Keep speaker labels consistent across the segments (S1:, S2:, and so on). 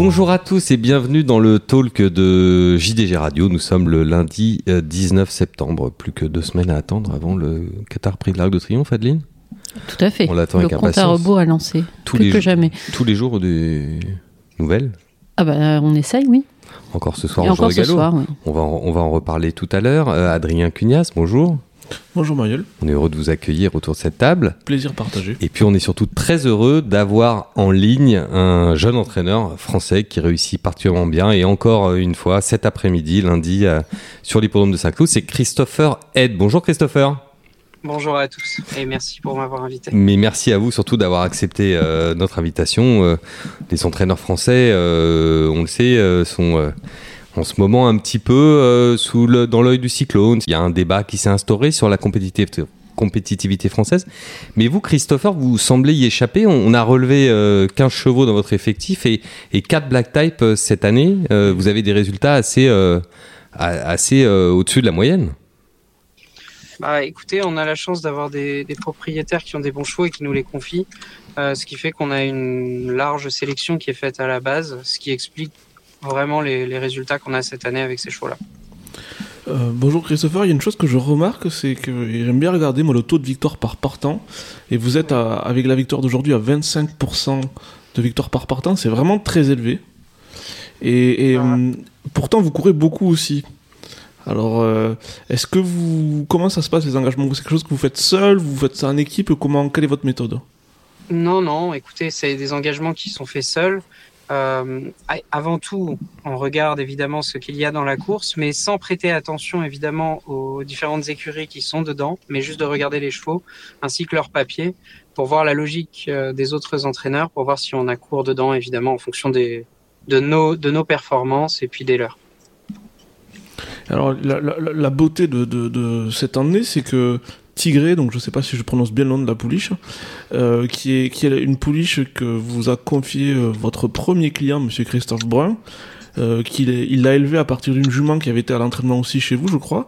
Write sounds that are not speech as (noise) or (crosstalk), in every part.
S1: Bonjour à tous et bienvenue dans le talk de JDG Radio. Nous sommes le lundi 19 septembre. Plus que deux semaines à attendre avant le Qatar Prix de l'Arc de Triomphe, Adeline?
S2: Tout à fait.
S1: On l'attend
S2: le
S1: avec
S2: compte à
S1: impatience.
S2: rebours à lancer.
S1: Tous
S2: Plus
S1: les
S2: que jamais.
S1: Tous les jours des nouvelles.
S2: Ah bah on essaye, oui.
S1: Encore ce soir
S2: Et
S1: au
S2: encore ce
S1: galop.
S2: soir, oui.
S1: On va, en, on va en reparler tout à l'heure. Euh, Adrien Cugnas, bonjour.
S3: Bonjour Marielle,
S1: On est heureux de vous accueillir autour de cette table.
S3: plaisir partagé.
S1: Et puis on est surtout très heureux d'avoir en ligne un jeune entraîneur français qui réussit particulièrement bien. Et encore une fois, cet après-midi, lundi, euh, sur l'hippodrome de Saint-Cloud, c'est Christopher Head. Bonjour Christopher.
S4: Bonjour à tous et merci pour m'avoir invité.
S1: Mais merci à vous surtout d'avoir accepté euh, notre invitation. Euh, les entraîneurs français, euh, on le sait, euh, sont euh, en ce moment un petit peu euh, sous le, dans l'œil du cyclone. Il y a un débat qui s'est instauré sur la compétitivité, française. Mais vous, Christopher, vous semblez y échapper. On, a relevé euh, 15 chevaux dans votre effectif et, et 4 black type euh, cette année. Euh, vous avez des résultats assez, euh, assez euh, au-dessus de la moyenne.
S4: Bah, écoutez, on a la chance d'avoir des, des propriétaires qui ont des bons chevaux et qui nous les confient, euh, ce qui fait qu'on a une large sélection qui est faite à la base, ce qui explique vraiment les, les résultats qu'on a cette année avec ces chevaux-là.
S3: Euh, bonjour Christopher, il y a une chose que je remarque, c'est que j'aime bien regarder moi le taux de victoire par partant, et vous êtes à- avec la victoire d'aujourd'hui à 25% de victoire par partant, c'est vraiment très élevé. Et, et,
S4: Ouais.
S3: hum, pourtant vous courez beaucoup aussi. Alors, euh, est-ce que vous, comment ça se passe les engagements? C'est quelque chose que vous faites seul, vous faites ça en équipe? Comment, quelle est votre méthode?
S4: Non, non, écoutez, c'est des engagements qui sont faits seuls. Euh, avant tout, on regarde évidemment ce qu'il y a dans la course, mais sans prêter attention évidemment aux différentes écuries qui sont dedans, mais juste de regarder les chevaux ainsi que leurs papiers pour voir la logique euh, des autres entraîneurs, pour voir si on a cours dedans évidemment en fonction de, nos, performances et puis des leurs.
S3: Alors, la, beauté de cette année, c'est que Tigré, donc je sais pas si je prononce bien le nom de la pouliche, euh, qui, est, une pouliche que vous a confié euh, votre premier client, monsieur Christophe Brun, euh, qu'il il l'a élevée à partir d'une jument qui avait été à l'entraînement aussi chez vous, je crois,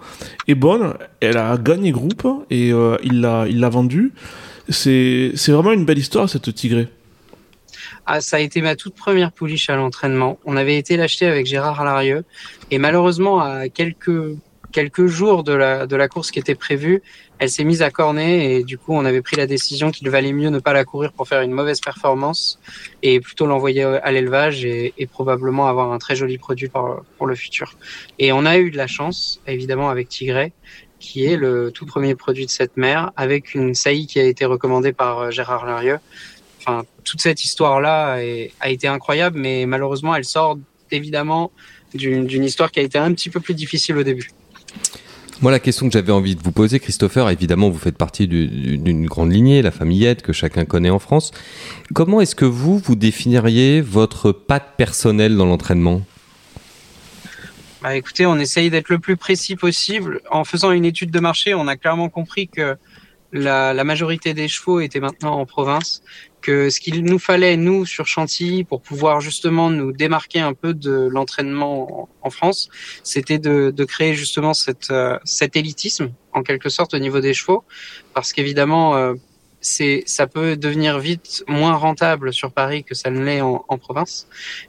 S3: est bonne, elle a gagné groupe et euh, il l'a il l'a vendue. C'est c'est vraiment une belle histoire, cette Tigré.
S4: Ah, ça a été ma toute première pouliche à l'entraînement. On avait été l'acheter avec Gérard Larieux. Et malheureusement, à quelques, quelques jours de la, de la course qui était prévue, elle s'est mise à corner. Et du coup, on avait pris la décision qu'il valait mieux ne pas la courir pour faire une mauvaise performance et plutôt l'envoyer à l'élevage et, et probablement avoir un très joli produit pour, pour le futur. Et on a eu de la chance, évidemment, avec Tigray qui est le tout premier produit de cette mère, avec une saillie qui a été recommandée par euh, Gérard Larieux. Enfin, toute cette histoire-là a été incroyable, mais malheureusement, elle sort évidemment d'une histoire qui a été un petit peu plus difficile au début.
S1: Moi, la question que j'avais envie de vous poser, Christopher, évidemment, vous faites partie du- du- d'une grande lignée, la famille Aide, que chacun connaît en France. Comment est-ce que vous, vous définiriez votre patte personnelle dans l'entraînement?
S4: Bah, écoutez, on essaye d'être le plus précis possible. En faisant une étude de marché, on a clairement compris que la, la majorité des chevaux étaient maintenant en province, que ce qu'il nous fallait, nous, sur Chantilly, pour pouvoir justement nous démarquer un peu de l'entraînement en, France, c'était de, de créer justement cette, euh, cet élitisme, en quelque sorte, au niveau des chevaux, parce qu'évidemment, euh, c'est, ça peut devenir vite moins rentable sur Paris que ça ne l'est en, en province.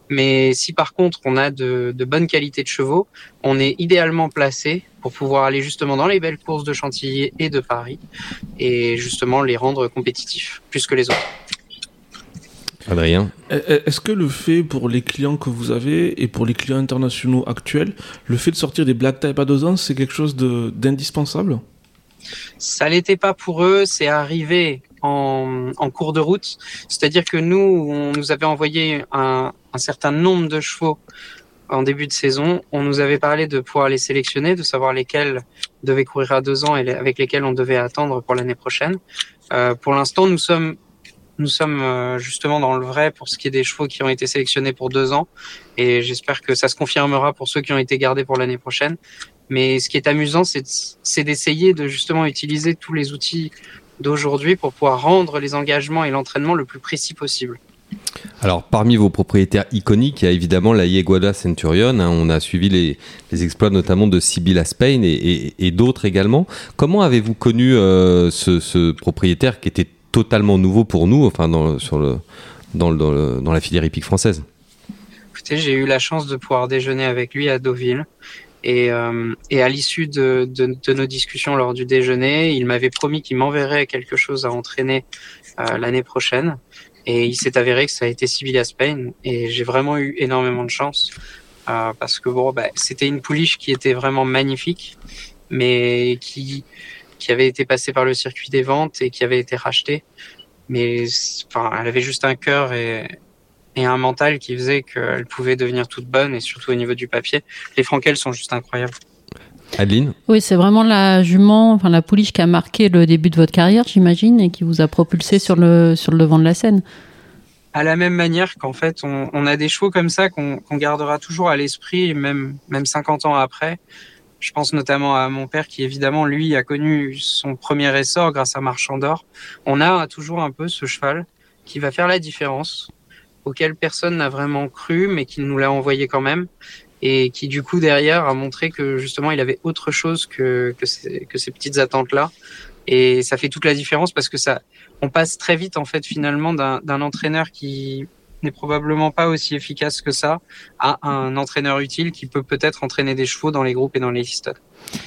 S4: Mais si par contre on a de, de bonnes qualités de chevaux, on est idéalement placé pour pouvoir aller justement dans les belles courses de Chantilly et de Paris et justement les rendre compétitifs plus que les autres.
S1: Adrien
S3: E- Est-ce que le fait pour les clients que vous avez et pour les clients internationaux actuels, le fait de sortir des black type à deux ans, c'est quelque chose d'indispensable?
S4: Ça l'était pas pour eux, c'est arrivé en, en cours de route. C'est-à-dire que nous, on nous avait envoyé un, un certain nombre de chevaux en début de saison. On nous avait parlé de pouvoir les sélectionner, de savoir lesquels devaient courir à deux ans et les- avec lesquels on devait attendre pour l'année prochaine. Euh, pour l'instant, nous sommes nous sommes euh, justement dans le vrai pour ce qui est des chevaux qui ont été sélectionnés pour deux ans et j'espère que ça se confirmera pour ceux qui ont été gardés pour l'année prochaine. Mais ce qui est amusant, c'est de- c'est d'essayer de justement utiliser tous les outils d'aujourd'hui pour pouvoir rendre les engagements et l'entraînement le plus précis possible.
S1: Alors, parmi vos propriétaires iconiques, il y a évidemment la Yeguada Centurion. hein. on a suivi les, exploits notamment de Sibylla Spain et d'autres également. Comment avez-vous connu euh, ce, ce propriétaire qui était totalement nouveau pour nous, enfin dans, la filière hippique française
S4: écoutez, j'ai eu la chance de pouvoir déjeuner avec lui à Deauville. Et, euh, à l'issue de, nos discussions lors du déjeuner, il m'avait promis qu'il m'enverrait quelque chose à entraîner euh, l'année prochaine. Et il s'est avéré que ça a été Sibylla Spain. Et j'ai vraiment eu énormément de chance. Euh, parce que bon, bah, c'était une pouliche qui était vraiment magnifique, mais qui, qui avait été passée par le circuit des ventes et qui avait été rachetée. Mais enfin, elle avait juste un cœur et, et un mental qui faisait qu'elle pouvait devenir toute bonne et surtout au niveau du papier. Les Frankels sont juste incroyables.
S1: Adeline
S2: Oui, c'est vraiment la jument, enfin la pouliche qui a marqué le début de votre carrière, j'imagine, et qui vous a propulsé sur le, sur le devant de la scène.
S4: À la même manière qu'en fait, on, on, a des chevaux comme ça qu'on qu gardera toujours à l'esprit, même, même 50 ans après. Je pense notamment à mon père qui, évidemment, lui, a connu son premier essor grâce à Marchand d'Or. On a toujours un peu ce cheval qui va faire la différence auquel personne n'a vraiment cru, mais qui nous l'a envoyé quand même, et qui du coup derrière a montré que justement il avait autre chose que, que, ces, que ces petites attentes-là. Et ça fait toute la différence parce que ça, on passe très vite en fait finalement d'un entraîneur qui n'est probablement pas aussi efficace que ça à un entraîneur utile qui peut peut-être entraîner des chevaux dans les groupes et dans les listed.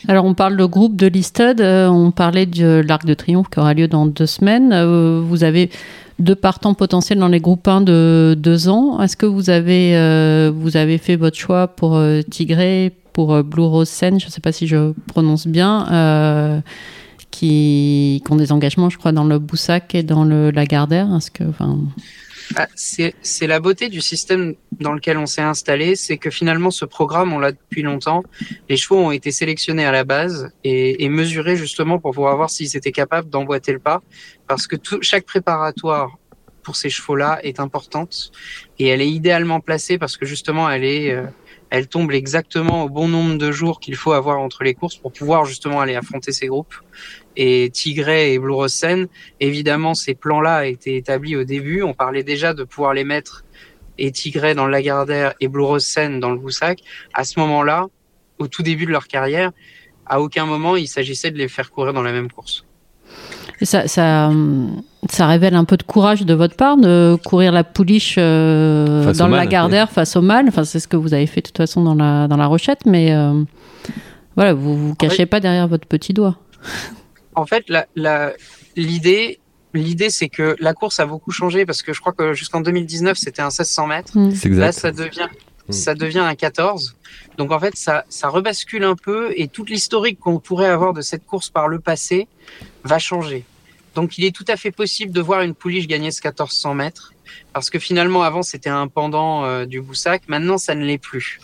S2: Alors on parle de groupe de listed, euh, on parlait de l'Arc de Triomphe qui aura lieu dans deux semaines. Euh, vous avez deux partants potentiels dans les groupes 1 de deux ans. Est-ce que vous avez, euh, vous avez fait votre choix pour euh, Tigré, pour Blue Rose Sen, je ne sais pas si je prononce bien, qui, qui, ont des engagements, je crois, dans le Boussac et dans le Lagardère? Est-ce que, enfin...
S4: Ah, c'est la beauté du système dans lequel on s'est installé, c'est que finalement ce programme, on l'a depuis longtemps. Les chevaux ont été sélectionnés à la base et, et mesurés justement pour pouvoir voir s'ils étaient capables d'emboîter le pas, parce que tout, chaque préparatoire pour ces chevaux-là est importante et elle est idéalement placée parce que justement elle est euh, elle tombe exactement au bon nombre de jours qu'il faut avoir entre les courses pour pouvoir justement aller affronter ces groupes. Et Tigray et Blue Rosen, évidemment, ces plans-là été établis au début. On parlait déjà de pouvoir les mettre et Tigray dans le Lagardère et Blue Rosen dans le Boussac. À ce moment-là, au tout début de leur carrière, à aucun moment il s'agissait de les faire courir dans la même course.
S2: Et ça, ça, ça, révèle un peu de courage de votre part de courir la pouliche euh, dans le Lagardère face au mal. Enfin, c'est ce que vous avez fait de toute façon dans la, dans la rochette, mais euh, voilà, vous vous cachez fait, pas derrière votre petit doigt.
S4: En fait, l'idée, l'idée, c'est que la course a beaucoup changé parce que je crois que jusqu'en 2019, c'était un 1600 mètres.
S1: Mmh.
S4: Là, ça devient, mmh. ça devient un 14. Donc en fait, ça, ça rebascule un peu et toute l'historique qu'on pourrait avoir de cette course par le passé va changer. Donc il est tout à fait possible de voir une pouliche gagner ce 1400 mètres parce que finalement avant c'était un pendant euh, du Boussac, maintenant ça ne l'est plus.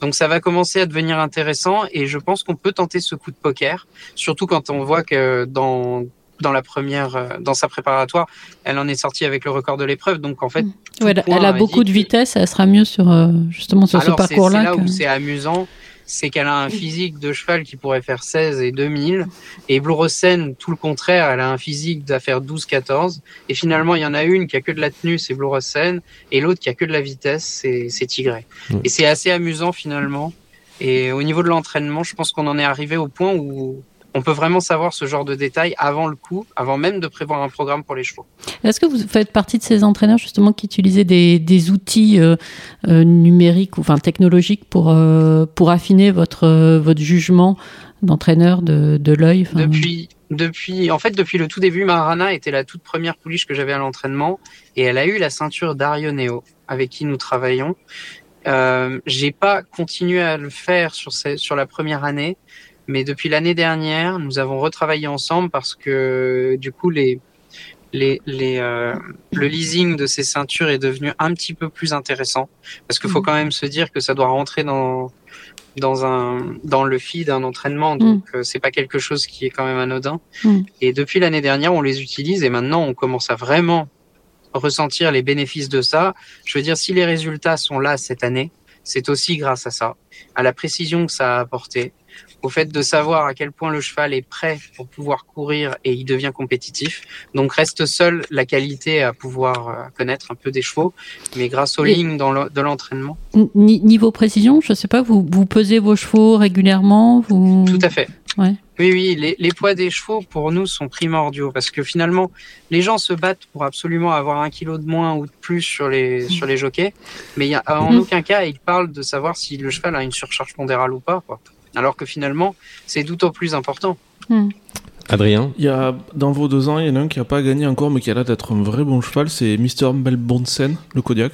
S4: Donc ça va commencer à devenir intéressant et je pense qu'on peut tenter ce coup de poker, surtout quand on voit que dans dans la première, euh, dans sa préparatoire, elle en est sortie avec le record de l'épreuve. Donc en fait,
S2: ouais, elle, a beaucoup de vitesse, elle sera mieux sur euh, justement sur
S4: Alors,
S2: ce parcours-là.
S4: C'est là
S2: que...
S4: où c'est amusant, c'est qu'elle a un physique de cheval qui pourrait faire 16 et 2000. Et Blue Rosen, tout le contraire, elle a un physique d'à faire 12-14. Et finalement, il y en a une qui a que de la tenue, c'est Blue Rosen, et l'autre qui a que de la vitesse, c'est Tigray. Mmh. Et c'est assez amusant finalement. Et au niveau de l'entraînement, je pense qu'on en est arrivé au point où on peut vraiment savoir ce genre de détails avant le coup, avant même de prévoir un programme pour les chevaux.
S2: Est-ce que vous faites partie de ces entraîneurs justement qui utilisaient des, des outils euh, euh, numériques ou enfin technologiques pour euh, pour affiner votre votre jugement d'entraîneur de, de l'œil.
S4: Depuis depuis en fait depuis le tout début, Marana était la toute première pouliche que j'avais à l'entraînement et elle a eu la ceinture d'Arioneo avec qui nous travaillons. Euh, j'ai pas continué à le faire sur ces, sur la première année mais depuis l'année dernière, nous avons retravaillé ensemble parce que du coup, les, les, les, euh, le leasing de ces ceintures est devenu un petit peu plus intéressant. Parce qu'il faut quand même se dire que ça doit rentrer dans dans un dans le feed d'un entraînement. Donc mm. euh, c'est pas quelque chose qui est quand même anodin. Mm. et depuis l'année dernière on les utilise et maintenant on commence à vraiment ressentir les bénéfices de ça. Je veux dire si les résultats sont là cette année c'est aussi grâce à ça à la précision que ça a apporté au fait de savoir à quel point le cheval est prêt pour pouvoir courir et il devient compétitif. Donc reste seule la qualité à pouvoir euh, connaître un peu des chevaux, mais grâce aux lignes dans de l'entraînement.
S2: Niveau précision, je ne sais pas, vous, vous pesez vos chevaux régulièrement vous...
S4: Tout à fait. Ouais. Oui, oui, les, les, poids des chevaux pour nous sont primordiaux parce que finalement, les gens se battent pour absolument avoir un kilo de moins ou de plus sur les sur les jockeys, mais il y a, en mhm. aucun cas ils parlent de savoir si le cheval a une surcharge pondérale ou pas. Quoi. Alors que finalement, c'est d'autant plus important.
S1: Mhm. Adrien?
S3: Il y a, dans vos deux ans, il y en a un qui n'a pas gagné encore, mais qui a l'air d'être un vrai bon cheval, c'est Mr. Melbonsen, le Kodiak.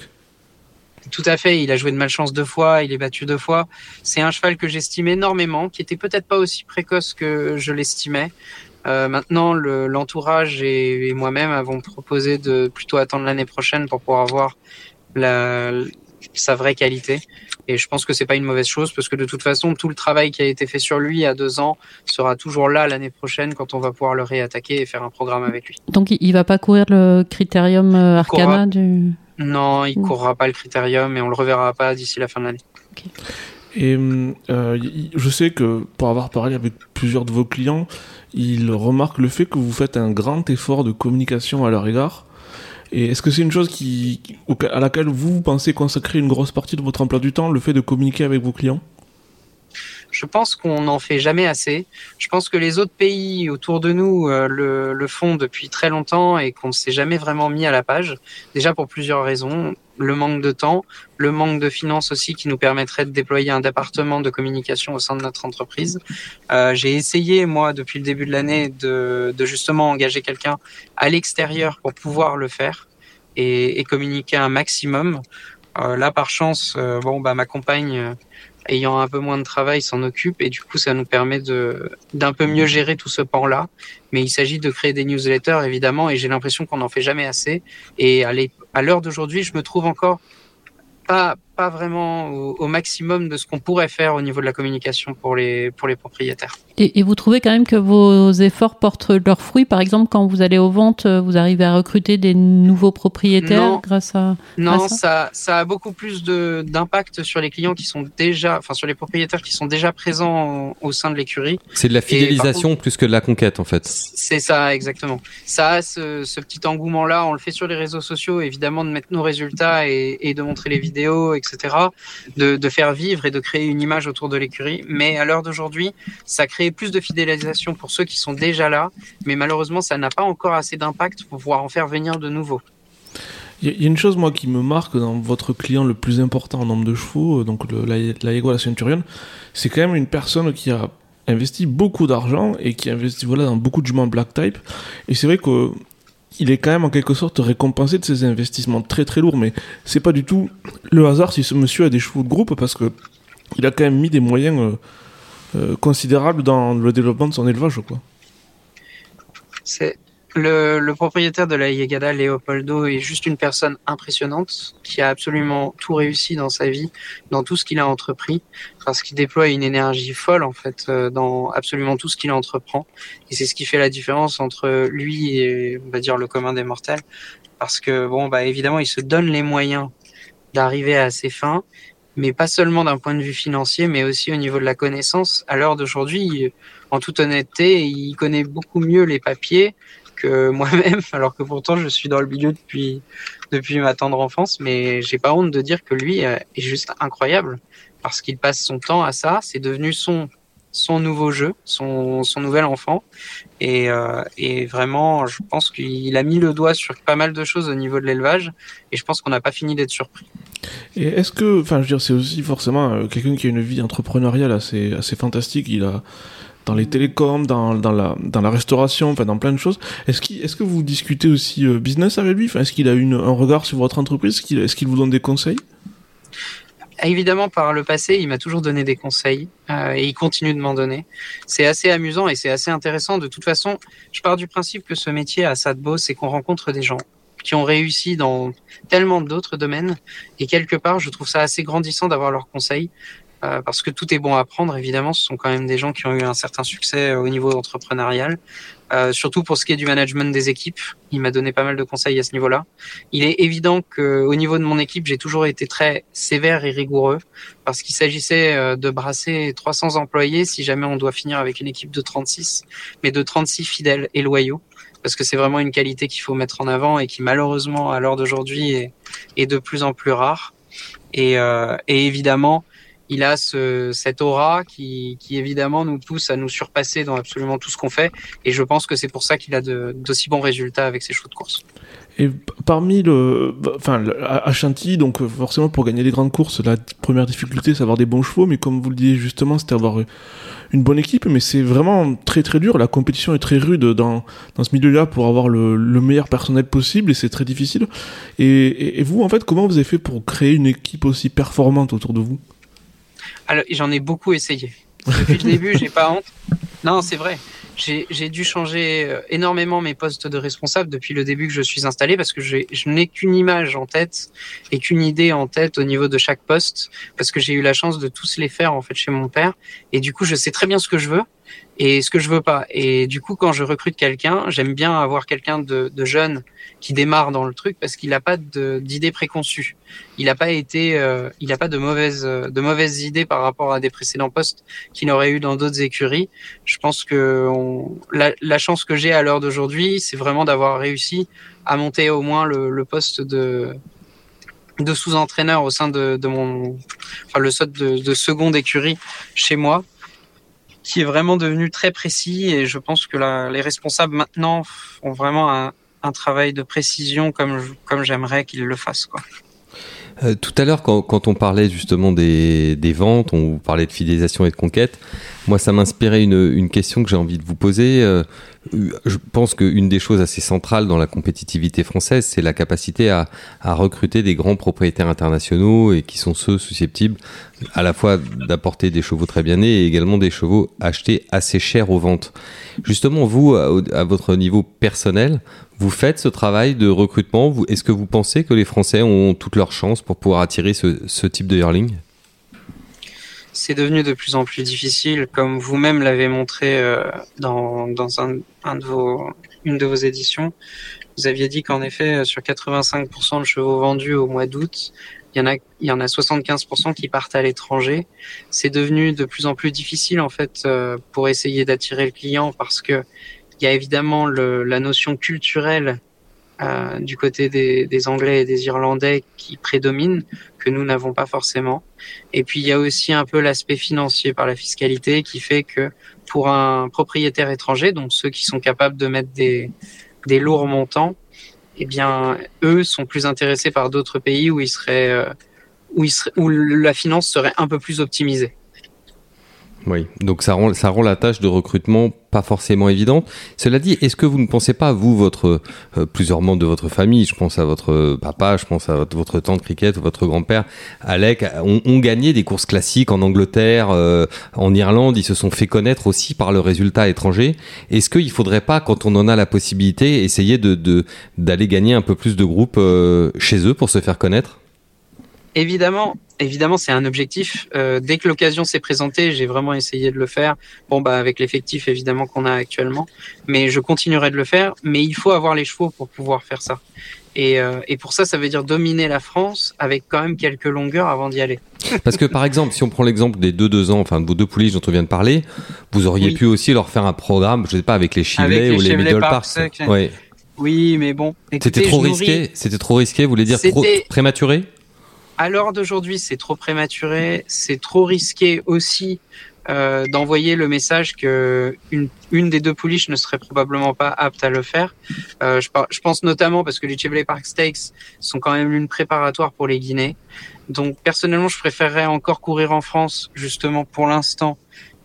S4: Tout à fait, il a joué de malchance deux fois, il est battu deux fois. C'est un cheval que j'estime énormément, qui était peut-être pas aussi précoce que je l'estimais. Euh, maintenant, l'entourage et, moi-même avons proposé de plutôt attendre l'année prochaine pour pouvoir voir la, sa vraie qualité. Et je pense que c'est pas une mauvaise chose parce que de toute façon, tout le travail qui a été fait sur lui à deux ans sera toujours là l'année prochaine quand on va pouvoir le réattaquer et faire un programme avec lui.
S2: Donc il va pas courir le critérium euh, Arcana du.
S4: Non, il ne courra pas le critérium et on le reverra pas d'ici la fin de l'année.
S3: Et euh, je sais que pour avoir parlé avec plusieurs de vos clients, ils remarquent le fait que vous faites un grand effort de communication à leur égard. Et est-ce que c'est une chose qui, à laquelle vous pensez consacrer une grosse partie de votre emploi du temps, le fait de communiquer avec vos clients?
S4: Je pense qu'on n'en fait jamais assez. Je pense que les autres pays autour de nous euh, le, le, font depuis très longtemps et qu'on ne s'est jamais vraiment mis à la page. Déjà pour plusieurs raisons. Le manque de temps, le manque de finances aussi qui nous permettrait de déployer un département de communication au sein de notre entreprise. Euh, J'ai essayé, moi, depuis le début de l'année, de, de, justement engager quelqu'un à l'extérieur pour pouvoir le faire et, et communiquer un maximum. Euh, là, par chance, bon, bah, ma compagne ayant un peu moins de travail s'en occupe. Et du coup ça nous permet de d'un peu mieux gérer tout ce pan là mais il s'agit de créer des newsletters évidemment et j'ai l'impression qu'on n'en fait jamais assez. Et à l'heure d'aujourd'hui je me trouve encore pas pas vraiment au, maximum de ce qu'on pourrait faire au niveau de la communication pour les, pour les propriétaires.
S2: Et, vous trouvez quand même que vos efforts portent leurs fruits? Par exemple, quand vous allez aux ventes, vous arrivez à recruter des nouveaux propriétaires grâce à
S4: Non, ça, ça, a beaucoup plus d'impact sur les clients qui sont déjà, enfin sur les propriétaires qui sont déjà présents au, sein de l'écurie.
S1: C'est de la fidélisation plus que de la conquête en fait.
S4: C'est ça, exactement. Ça a ce, ce petit engouement-là, on le fait sur les réseaux sociaux, évidemment, de mettre nos résultats et, et de montrer les vidéos, etc de, faire vivre et de créer une image autour de l'écurie. Mais à l'heure d'aujourd'hui, ça crée plus de fidélisation pour ceux qui sont déjà là, mais malheureusement, ça n'a pas encore assez d'impact pour pouvoir en faire venir de nouveaux.
S3: Il y a une chose, moi, qui me marque dans votre client le plus important en nombre de chevaux, euh, donc la, la la Centurion, c'est quand même une personne qui a investi beaucoup d'argent et qui investit voilà, dans beaucoup de juments black type. Et c'est vrai que il est quand même en quelque sorte récompensé de ses investissements très très lourds, mais c'est pas du tout le hasard si ce monsieur a des chevaux de groupe parce que il a quand même mis des moyens euh, euh, considérables dans le développement de son élevage, quoi.
S4: C'est le, le, propriétaire de la Yegada, Leopoldo, est juste une personne impressionnante qui a absolument tout réussi dans sa vie, dans tout ce qu'il a entrepris, parce qu'il déploie une énergie folle en fait euh, dans absolument tout ce qu'il entreprend. Et c'est ce qui fait la différence entre lui et on va dire le commun des mortels, parce que bon bah évidemment il se donne les moyens d'arriver à ses fins, mais pas seulement d'un point de vue financier, mais aussi au niveau de la connaissance. À l'heure d'aujourd'hui, en toute honnêteté, il connaît beaucoup mieux les papiers (laughs) moi-même, alors que pourtant je suis dans le milieu depuis, depuis ma tendre enfance, mais j'ai pas honte de dire que lui euh, est juste incroyable parce qu'il passe son temps à ça, c'est devenu son son nouveau jeu, son, son nouvel enfant. Et, euh, et vraiment, je pense qu'il a mis le doigt sur pas mal de choses au niveau de l'élevage. Et je pense qu'on n'a pas fini d'être surpris.
S3: Et est-ce que, enfin, je veux dire, c'est aussi forcément euh, quelqu'un qui a une vie entrepreneuriale assez, assez fantastique. Il a, dans les télécoms, dans, dans, la, dans la restauration, enfin dans plein de choses. Est-ce qu'il, est-ce que vous discutez aussi euh, business avec lui? Enfin, Est-ce qu'il a une, un regard sur votre entreprise? Est-ce qu'il, est-ce qu'il vous donne des conseils?
S4: Évidemment, par le passé, il m'a toujours donné des conseils euh, et il continue de m'en donner. C'est assez amusant et c'est assez intéressant. De toute façon, je pars du principe que ce métier à Sadbo, c'est qu'on rencontre des gens qui ont réussi dans tellement d'autres domaines et quelque part, je trouve ça assez grandissant d'avoir leurs conseils euh, parce que tout est bon à prendre, évidemment. Ce sont quand même des gens qui ont eu un certain succès euh, au niveau entrepreneurial. Euh, surtout pour ce qui est du management des équipes. Il m'a donné pas mal de conseils à ce niveau-là. Il est évident qu'au niveau de mon équipe, j'ai toujours été très sévère et rigoureux parce qu'il s'agissait de brasser 300 employés si jamais on doit finir avec une équipe de 36, mais de 36 fidèles et loyaux parce que c'est vraiment une qualité qu'il faut mettre en avant et qui malheureusement à l'heure d'aujourd'hui est, est, de plus en plus rare. Et, euh, et évidemment, il a ce, cette aura qui, évidemment nous pousse à nous surpasser dans absolument tout ce qu'on fait. Et je pense que c'est pour ça qu'il a d'aussi bons résultats avec ses chevaux de course.
S3: Et parmi le, enfin, à Chantilly, donc forcément pour gagner les grandes courses, la première difficulté c'est avoir des bons chevaux, mais comme vous le disiez justement, c'était avoir une bonne équipe, mais c'est vraiment très très dur. La compétition est très rude dans, ce milieu-là pour avoir le, le, meilleur personnel possible et c'est très difficile. Et, vous, en fait, comment vous avez fait pour créer une équipe aussi performante autour de vous?
S4: J'en ai beaucoup essayé. Depuis le début, j'ai pas honte. Non, c'est vrai j'ai dû changer euh, énormément mes postes de responsable depuis le début que je suis installé parce que je n'ai qu'une image en tête et qu'une idée en tête au niveau de chaque poste parce que j'ai eu la chance de tous les faire en fait chez mon père et du coup je sais très bien ce que je veux et ce que je veux pas. Et du coup, quand je recrute quelqu'un, j'aime bien avoir quelqu'un de, jeune qui démarre dans le truc parce qu'il n'a pas d'idées préconçues. Il n'a pas été, euh, il n'a pas de mauvaises, de mauvaises idées par rapport à des précédents postes qu'il aurait eu dans d'autres écuries. Je pense que la, chance que j'ai à l'heure d'aujourd'hui, c'est vraiment d'avoir réussi à monter au moins le, poste de sous-entraîneur au sein de, mon, enfin le sort de, de seconde écurie chez moi qui est vraiment devenu très précis et je pense que les responsables maintenant font vraiment un, travail de précision comme, comme j'aimerais qu'ils le fassent.
S1: Euh, tout à l'heure, quand, quand, on parlait justement des, des, ventes, on parlait de fidélisation et de conquête, moi ça m'inspirait une, une, question que j'ai envie de vous poser. Euh, je pense qu'une des choses assez centrales dans la compétitivité française, c'est la capacité à, recruter des grands propriétaires internationaux et qui sont ceux susceptibles à la fois d'apporter des chevaux très bien nés et également des chevaux achetés assez chers aux ventes. Justement, vous, à, à votre niveau personnel, vous faites ce travail de recrutement. Est-ce que vous pensez que les Français ont toutes leurs chances pour pouvoir attirer ce, ce type de yearling?
S4: C'est devenu de plus en plus difficile, comme vous-même l'avez montré euh, dans, dans un, un, de vos, une de vos éditions. Vous aviez dit qu'en effet, sur 85% de chevaux vendus au mois d'août, il y en a, il y en a 75% qui partent à l'étranger. C'est devenu de plus en plus difficile en fait euh, pour essayer d'attirer le client parce que il y a évidemment le, la notion culturelle du côté des, Anglais et des Irlandais qui prédomine, que nous n'avons pas forcément. Et puis il y a aussi un peu l'aspect financier par la fiscalité qui fait que pour un propriétaire étranger, donc ceux qui sont capables de mettre des, lourds montants, eh bien eux sont plus intéressés par d'autres pays où ils seraient, euh, où la finance serait un peu plus optimisée.
S1: Oui, donc ça rend, ça rend la tâche de recrutement pas forcément évidente. Cela dit, est-ce que vous ne pensez pas, vous, votre euh, plusieurs membres de votre famille, je pense à votre papa, je pense à votre, votre tante Cricket, votre grand-père, Alec, ont, ont, gagné des courses classiques en Angleterre, euh, en Irlande, ils se sont fait connaître aussi par le résultat étranger. Est-ce qu'il faudrait pas, quand on en a la possibilité, essayer de d'aller gagner un peu plus de groupes euh, chez eux pour se faire connaître?
S4: Évidemment, évidemment, c'est un objectif. Euh, dès que l'occasion s'est présentée, j'ai vraiment essayé de le faire. Bon, bah, avec l'effectif évidemment qu'on a actuellement, mais je continuerai de le faire. Mais il faut avoir les chevaux pour pouvoir faire ça. Et, euh, et pour ça, ça veut dire dominer la France avec quand même quelques longueurs avant d'y aller.
S1: Parce que par exemple, si on prend l'exemple des deux deux ans, enfin de vos deux poulies dont on vient de parler, vous auriez oui. pu aussi leur faire un programme, je sais pas, avec les Chivley ou les Middle Parks.
S4: Oui. oui, mais bon.
S1: C'était trop risqué. C'était trop risqué. Vous voulez dire trop prématuré?
S4: À l'heure d'aujourd'hui, c'est trop prématuré, c'est trop risqué aussi euh, d'envoyer le message que une, une, des deux pouliches ne serait probablement pas apte à le faire. Euh, je, je, pense notamment parce que les Chevrolet Park Stakes sont quand même une préparatoire pour les Guinées. Donc personnellement, je préférerais encore courir en France justement pour l'instant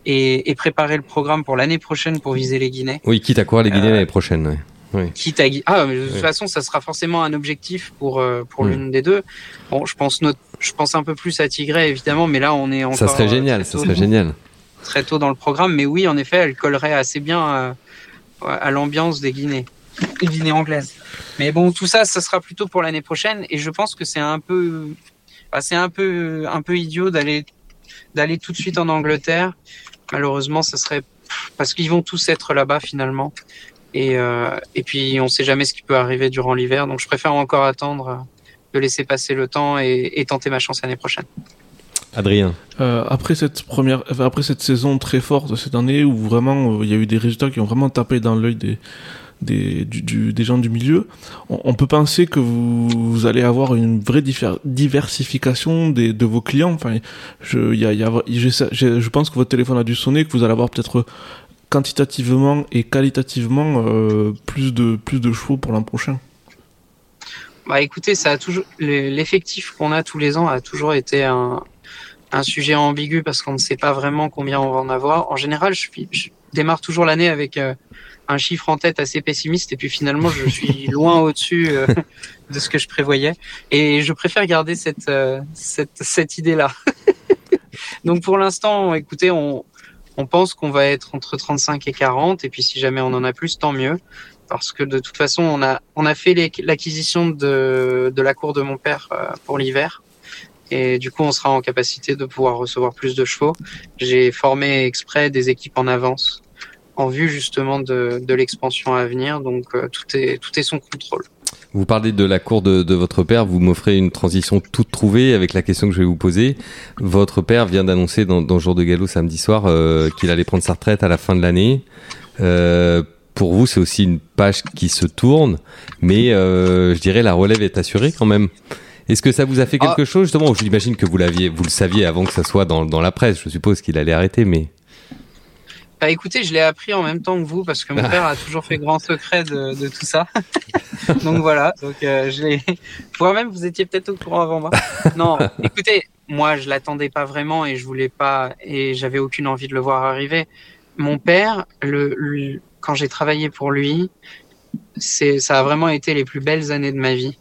S4: et, et, préparer le programme pour l'année prochaine pour viser les Guinées.
S1: Oui, quitte à courir les Guinées euh, l'année prochaine. Ouais.
S4: Oui. Quitte à... Ah, mais de toute oui. façon, ça sera forcément un objectif pour, euh, pour oui. l'une des deux. Bon, je pense, notre... je pense un peu plus à Tigray, évidemment, mais là, on est encore.
S1: Ça serait génial, ça serait génial.
S4: Très tôt dans le programme, mais oui, en effet, elle collerait assez bien à, à l'ambiance des Guinées, des Guinées anglaises. Mais bon, tout ça, ça sera plutôt pour l'année prochaine, et je pense que c'est un peu. Bah, c'est un peu, un peu idiot d'aller d'aller tout de suite en Angleterre, malheureusement, ça serait parce qu'ils vont tous être là-bas finalement. Et, et puis, on sait jamais ce qui peut arriver durant l'hiver. Donc, je préfère encore attendre de laisser passer le temps et, et tenter ma chance l'année prochaine.
S1: Adrien.
S3: Euh, après cette première, après cette saison très forte cette année où vraiment euh, il y a eu des résultats qui ont vraiment tapé dans l'œil des des, du, des gens du milieu, on, peut penser que vous, vous, allez avoir une vraie diversification des, de vos clients. Enfin, je, y a, y a, je, je, pense que votre téléphone a dû sonner, que vous allez avoir peut-être quantitativement et qualitativement euh, plus de plus de chevaux pour l'an prochain.
S4: Bah écoutez, ça a toujours l'effectif qu'on a tous les ans a toujours été un, un sujet ambigu parce qu'on ne sait pas vraiment combien on va en avoir. En général, je, je démarre toujours l'année avec euh, un chiffre en tête assez pessimiste et puis finalement, je suis (laughs) loin au-dessus euh, de ce que je prévoyais. Et je préfère garder cette, cette, cette idée-là. (laughs) Donc pour l'instant, écoutez, on, on pense qu'on va être entre 35 et 40 et puis si jamais on en a plus, tant mieux. Parce que de toute façon, on a, on a fait l'acquisition de, de la cour de mon père pour l'hiver. Et du coup, on sera en capacité de pouvoir recevoir plus de chevaux. J'ai formé exprès des équipes en avance en vue justement de, de l'expansion à venir. Donc euh, tout est tout est son contrôle.
S1: Vous parlez de la cour de, de votre père, vous m'offrez une transition toute trouvée avec la question que je vais vous poser. Votre père vient d'annoncer dans, dans Jour de Galop samedi soir euh, qu'il allait prendre sa retraite à la fin de l'année. Euh, pour vous, c'est aussi une page qui se tourne, mais euh, je dirais la relève est assurée quand même. Est-ce que ça vous a fait quelque ah. chose justement? J'imagine que vous l'aviez, vous le saviez avant que ça soit dans, dans la presse. Je suppose qu'il allait arrêter, mais.
S4: Bah écoutez, je l'ai appris en même temps que vous parce que mon père a (laughs) toujours fait grand secret de, de tout ça. (laughs) donc voilà, donc euh, je l'ai. (laughs) Vous-même, vous étiez peut-être au courant avant moi. Non, écoutez, moi je l'attendais pas vraiment et je voulais pas et j'avais aucune envie de le voir arriver. Mon père, le quand j'ai travaillé pour lui, c'est ça a vraiment été les plus belles années de ma vie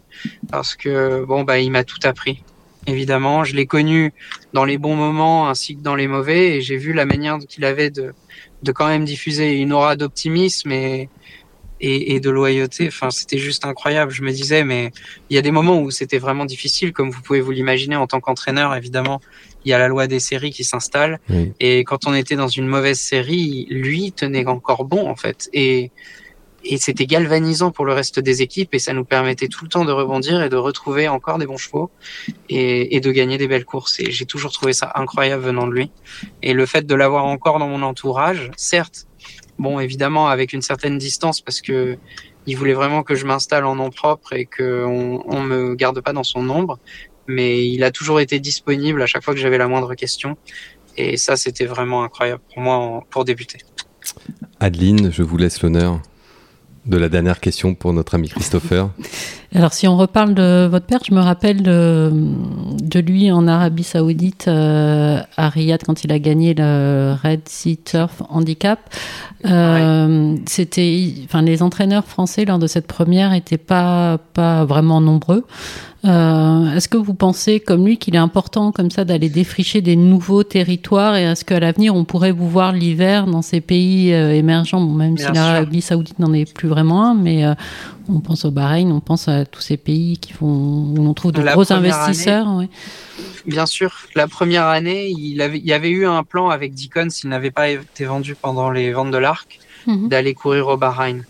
S4: parce que bon bah il m'a tout appris. Évidemment, je l'ai connu dans les bons moments ainsi que dans les mauvais et j'ai vu la manière qu'il avait de de quand même diffuser une aura d'optimisme et, et, et de loyauté. Enfin, c'était juste incroyable. Je me disais, mais il y a des moments où c'était vraiment difficile, comme vous pouvez vous l'imaginer en tant qu'entraîneur. Évidemment, il y a la loi des séries qui s'installe. Et quand on était dans une mauvaise série, lui tenait encore bon en fait. Et et c'était galvanisant pour le reste des équipes et ça nous permettait tout le temps de rebondir et de retrouver encore des bons chevaux et, de gagner des belles courses. Et j'ai toujours trouvé ça incroyable venant de lui. Et le fait de l'avoir encore dans mon entourage, certes, bon, évidemment avec une certaine distance parce que il voulait vraiment que je m'installe en nom propre et qu'on on me garde pas dans son ombre, mais il a toujours été disponible à chaque fois que j'avais la moindre question. Et ça, c'était vraiment incroyable pour moi pour débuter.
S1: Adeline, je vous laisse l'honneur de la dernière question pour notre ami Christopher. (laughs)
S2: Alors, si on reparle de votre père, je me rappelle de, de lui en Arabie Saoudite, euh, à Riyad, quand il a gagné le Red Sea Turf Handicap. Euh, C'était, enfin, les entraîneurs français lors de cette première n'étaient pas, pas vraiment nombreux. Euh, est-ce que vous pensez, comme lui, qu'il est important comme ça d'aller défricher des nouveaux territoires et est-ce qu'à l'avenir on pourrait vous voir l'hiver dans ces pays euh, émergents, bon, même si l'Arabie Saoudite n'en est plus vraiment un, mais euh, on pense au Bahreïn, on pense à tous ces pays qui font, où on trouve de gros investisseurs.
S4: Bien sûr, la première année, il, avait, il y avait eu un plan avec Deacon s'il n'avait pas été vendu pendant les ventes de l'arc. Mhm. d'aller courir au Bahreïn.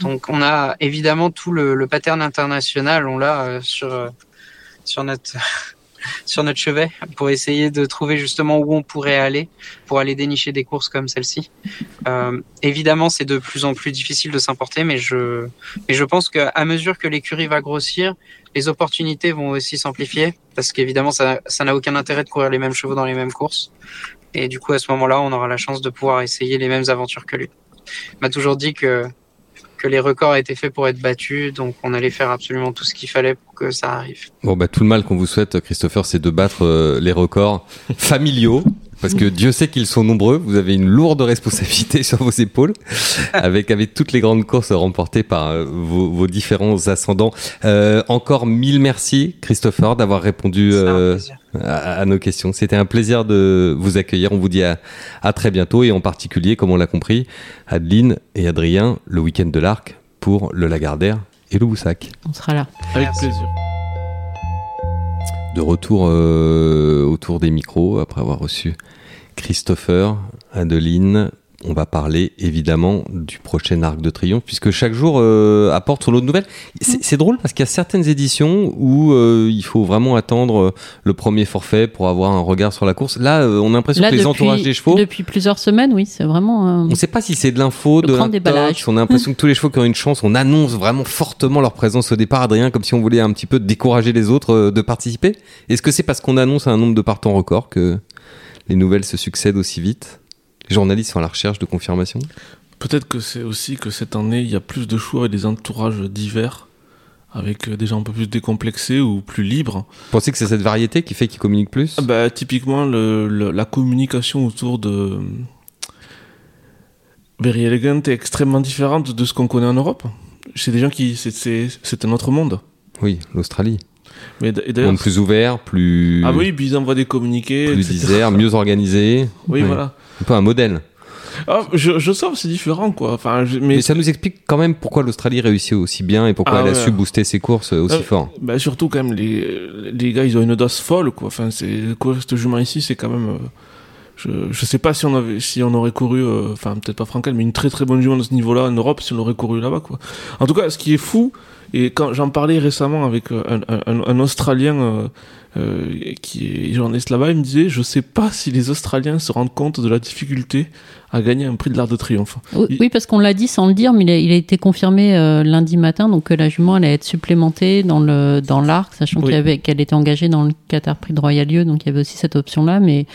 S4: Donc on a évidemment tout le, le pattern international, on l'a euh, sur euh, sur notre (laughs) sur notre chevet pour essayer de trouver justement où on pourrait aller pour aller dénicher des courses comme celle-ci. Euh, évidemment, c'est de plus en plus difficile de s'importer, mais je, mais je pense qu'à mesure que l'écurie va grossir, les opportunités vont aussi s'amplifier parce qu'évidemment, ça, ça n'a aucun intérêt de courir les mêmes chevaux dans les mêmes courses. Et du coup, à ce moment-là, on aura la chance de pouvoir essayer les mêmes aventures que lui m'a toujours dit que que les records étaient faits pour être battus, donc on allait faire absolument tout ce qu'il fallait pour que ça arrive.
S1: Bon, bah, tout le mal qu'on vous souhaite, Christopher, c'est de battre euh, les records familiaux parce que Dieu sait qu'ils sont nombreux. Vous avez une lourde responsabilité (laughs) sur vos épaules, avec avec toutes les grandes courses remportées par euh, vos, vos, différents ascendants. Euh, encore mille merci, Christopher, d'avoir répondu euh, à, à, nos questions. C'était un plaisir de vous accueillir. On vous dit à, à très bientôt et en particulier, comme on l'a compris, Adeline et Adrien, le week-end de l'Arc pour le Lagardère et le Boussac.
S2: On sera là.
S3: Avec plaisir.
S1: De retour euh, autour des micros après avoir reçu Christopher, Adeline. On va parler évidemment du prochain arc de triomphe puisque chaque jour euh, apporte son lot de nouvelles. C'est c'est drôle parce qu'il y a certaines éditions où euh, il faut vraiment attendre euh, le premier forfait pour avoir un regard sur la course. Là, euh, on a l'impression que les entourages des chevaux,
S2: depuis plusieurs semaines, oui, c'est vraiment. euh,
S1: on ne sait pas si c'est de l'info, de l'intox. On a l'impression que tous les chevaux qui ont une chance, on annonce vraiment fortement leur présence au départ, Adrien, comme si on voulait un petit peu décourager les autres euh, de participer. Est-ce que c'est parce qu'on annonce un nombre de partants record que les nouvelles se succèdent aussi vite? Les journalistes sont à la recherche de confirmation
S3: Peut-être que c'est aussi que cette année, il y a plus de choix et des entourages divers, avec euh, des gens un peu plus décomplexés ou plus libres.
S1: Vous pensez que c'est cette variété qui fait qu'ils communiquent plus?
S3: Ah Bah, typiquement, le, le- la communication autour de Very Elegant est extrêmement différente de ce qu'on connaît en Europe. C'est des gens qui. c'est- C'est c'est un autre monde.
S1: Oui, l'Australie.
S3: Mais.
S1: Monde plus ouvert, plus,
S3: Ah oui, puis ils envoient des communiqués.
S1: plus
S3: etc.
S1: disert, mieux organisé.
S3: Oui,
S1: Ouais.
S3: voilà.
S1: Un peu un modèle.
S3: Ah, je, je sens que c'est différent, quoi. Enfin, je- mais
S1: Mais ça nous explique quand même pourquoi l'Australie réussit aussi bien et pourquoi
S3: Ah
S1: elle a
S3: ouais.
S1: su booster ses courses aussi
S3: Euh,
S1: fort.
S3: Bah surtout quand même les, les gars ils ont une audace folle quoi. Enfin c'est courir cette jument ici c'est quand même. euh, je, je sais pas si on avait si on aurait couru euh, enfin peut-être pas Frankel mais une très très bonne jument de ce niveau-là en Europe si on aurait couru là-bas quoi. En tout cas ce qui est fou et quand j'en parlais récemment avec euh, un, un, un Australien euh, euh, qui est journaliste là-bas il me disait je sais pas si les Australiens se rendent compte de la difficulté à gagner un prix de l'Arc de Triomphe.
S2: Oui,
S3: Il-
S2: oui, parce qu'on l'a dit sans le dire, mais il a, il a été confirmé euh, lundi matin, donc que la jument allait être supplémentée dans le dans l'arc, sachant
S3: Oui.
S2: qu'il y avait qu'elle était engagée dans le Qatar Prix de Royal-Lieu, donc il y avait aussi cette option-là. Mais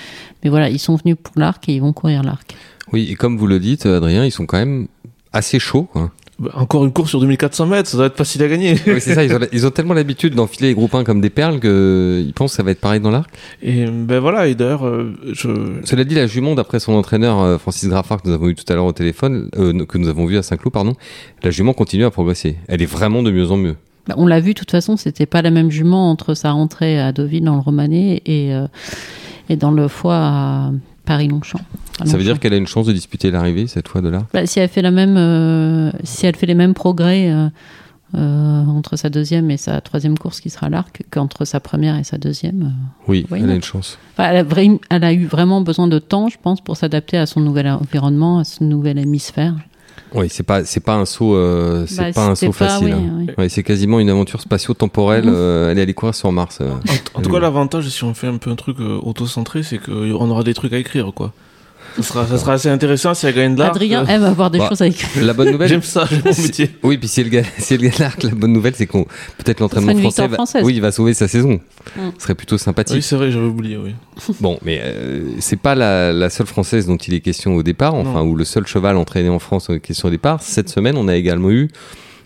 S2: mais voilà, ils sont venus pour l'arc et ils vont courir l'arc.
S1: Oui, et comme vous le dites, Adrien, ils sont quand même assez chauds. Quoi.
S3: Bah, encore une course sur 2400 mètres ça doit être facile à gagner.
S1: Oui, c'est ça, ils ont, ils ont tellement l'habitude d'enfiler les groupes 1 comme des perles qu'ils pensent que ça va être pareil dans l'arc.
S3: Et ben voilà, et d'ailleurs, euh, je.
S1: Cela dit, la jument, d'après son entraîneur euh, Francis Graffard, que nous avons eu tout à l'heure au téléphone, euh, que nous avons vu à Saint-Cloud, pardon, la jument continue à progresser. Elle est vraiment de mieux en mieux.
S2: Bah, on l'a vu, de toute façon, c'était pas la même jument entre sa rentrée à Deauville dans le Romanée et euh, et dans le foie à Paris-Longchamp.
S1: Ça veut dire qu'elle a une chance de disputer l'arrivée cette fois de là?
S2: Bah, si elle fait la même, euh, si elle fait les mêmes progrès euh, euh, entre sa deuxième et sa troisième course qui sera l'arc qu'entre sa première et sa deuxième.
S1: Oui, elle a une chance.
S2: Enfin, elle, a vra- elle a eu vraiment besoin de temps, je pense, pour s'adapter à son nouvel environnement, à son nouvel hémisphère.
S1: Oui, c'est pas, c'est pas un saut, euh, c'est
S2: Bah,
S1: pas un saut facile.
S2: oui,
S1: hein.
S2: oui.
S1: Ouais, c'est quasiment une aventure spatio-temporelle. Euh, elle est allée courir sur Mars. euh.
S3: En, en tout cas, l'avantage, si on fait un peu un truc euh, auto-centré, c'est qu'on aura des trucs à écrire, quoi. Ça sera, ça sera assez intéressant si elle gagne de l'arc.
S2: Adrien
S3: euh,
S2: aime avoir des
S1: Bah,
S2: choses à écrire.
S1: La bonne nouvelle,
S3: J'aime ça, j'aime mon métier.
S1: Oui, puis si elle gagne, si elle gagne l'arc, la bonne nouvelle, c'est qu'on peut-être l'entraînement français, va, oui, il va sauver sa saison.
S2: Mm.
S1: Ce serait plutôt sympathique.
S3: Oui, c'est vrai, j'avais oublié, oui. (laughs)
S1: Bon, mais euh, c'est pas la, la seule française dont il est question au départ, enfin,
S3: Non.
S1: ou le seul cheval entraîné en France euh, question au départ. Cette semaine, on a également eu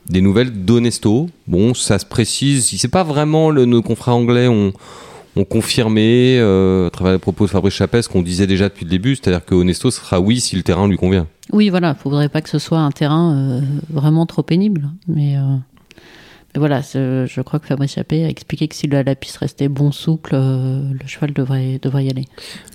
S1: des nouvelles d'Onesto. Bon, ça se précise. C'est pas vraiment le, nos confrères anglais ont, ont confirmé euh, à travers les propos de Fabrice Chapet ce qu'on disait déjà depuis le début, c'est-à-dire que Onesto sera oui si le terrain lui convient.
S2: Oui, voilà, il faudrait pas que ce soit un terrain euh, vraiment trop pénible. Mais, euh, mais voilà, je crois que Fabrice Chappé a expliqué que si la, la piste restait bon souple, euh, le cheval devrait, devrait y aller.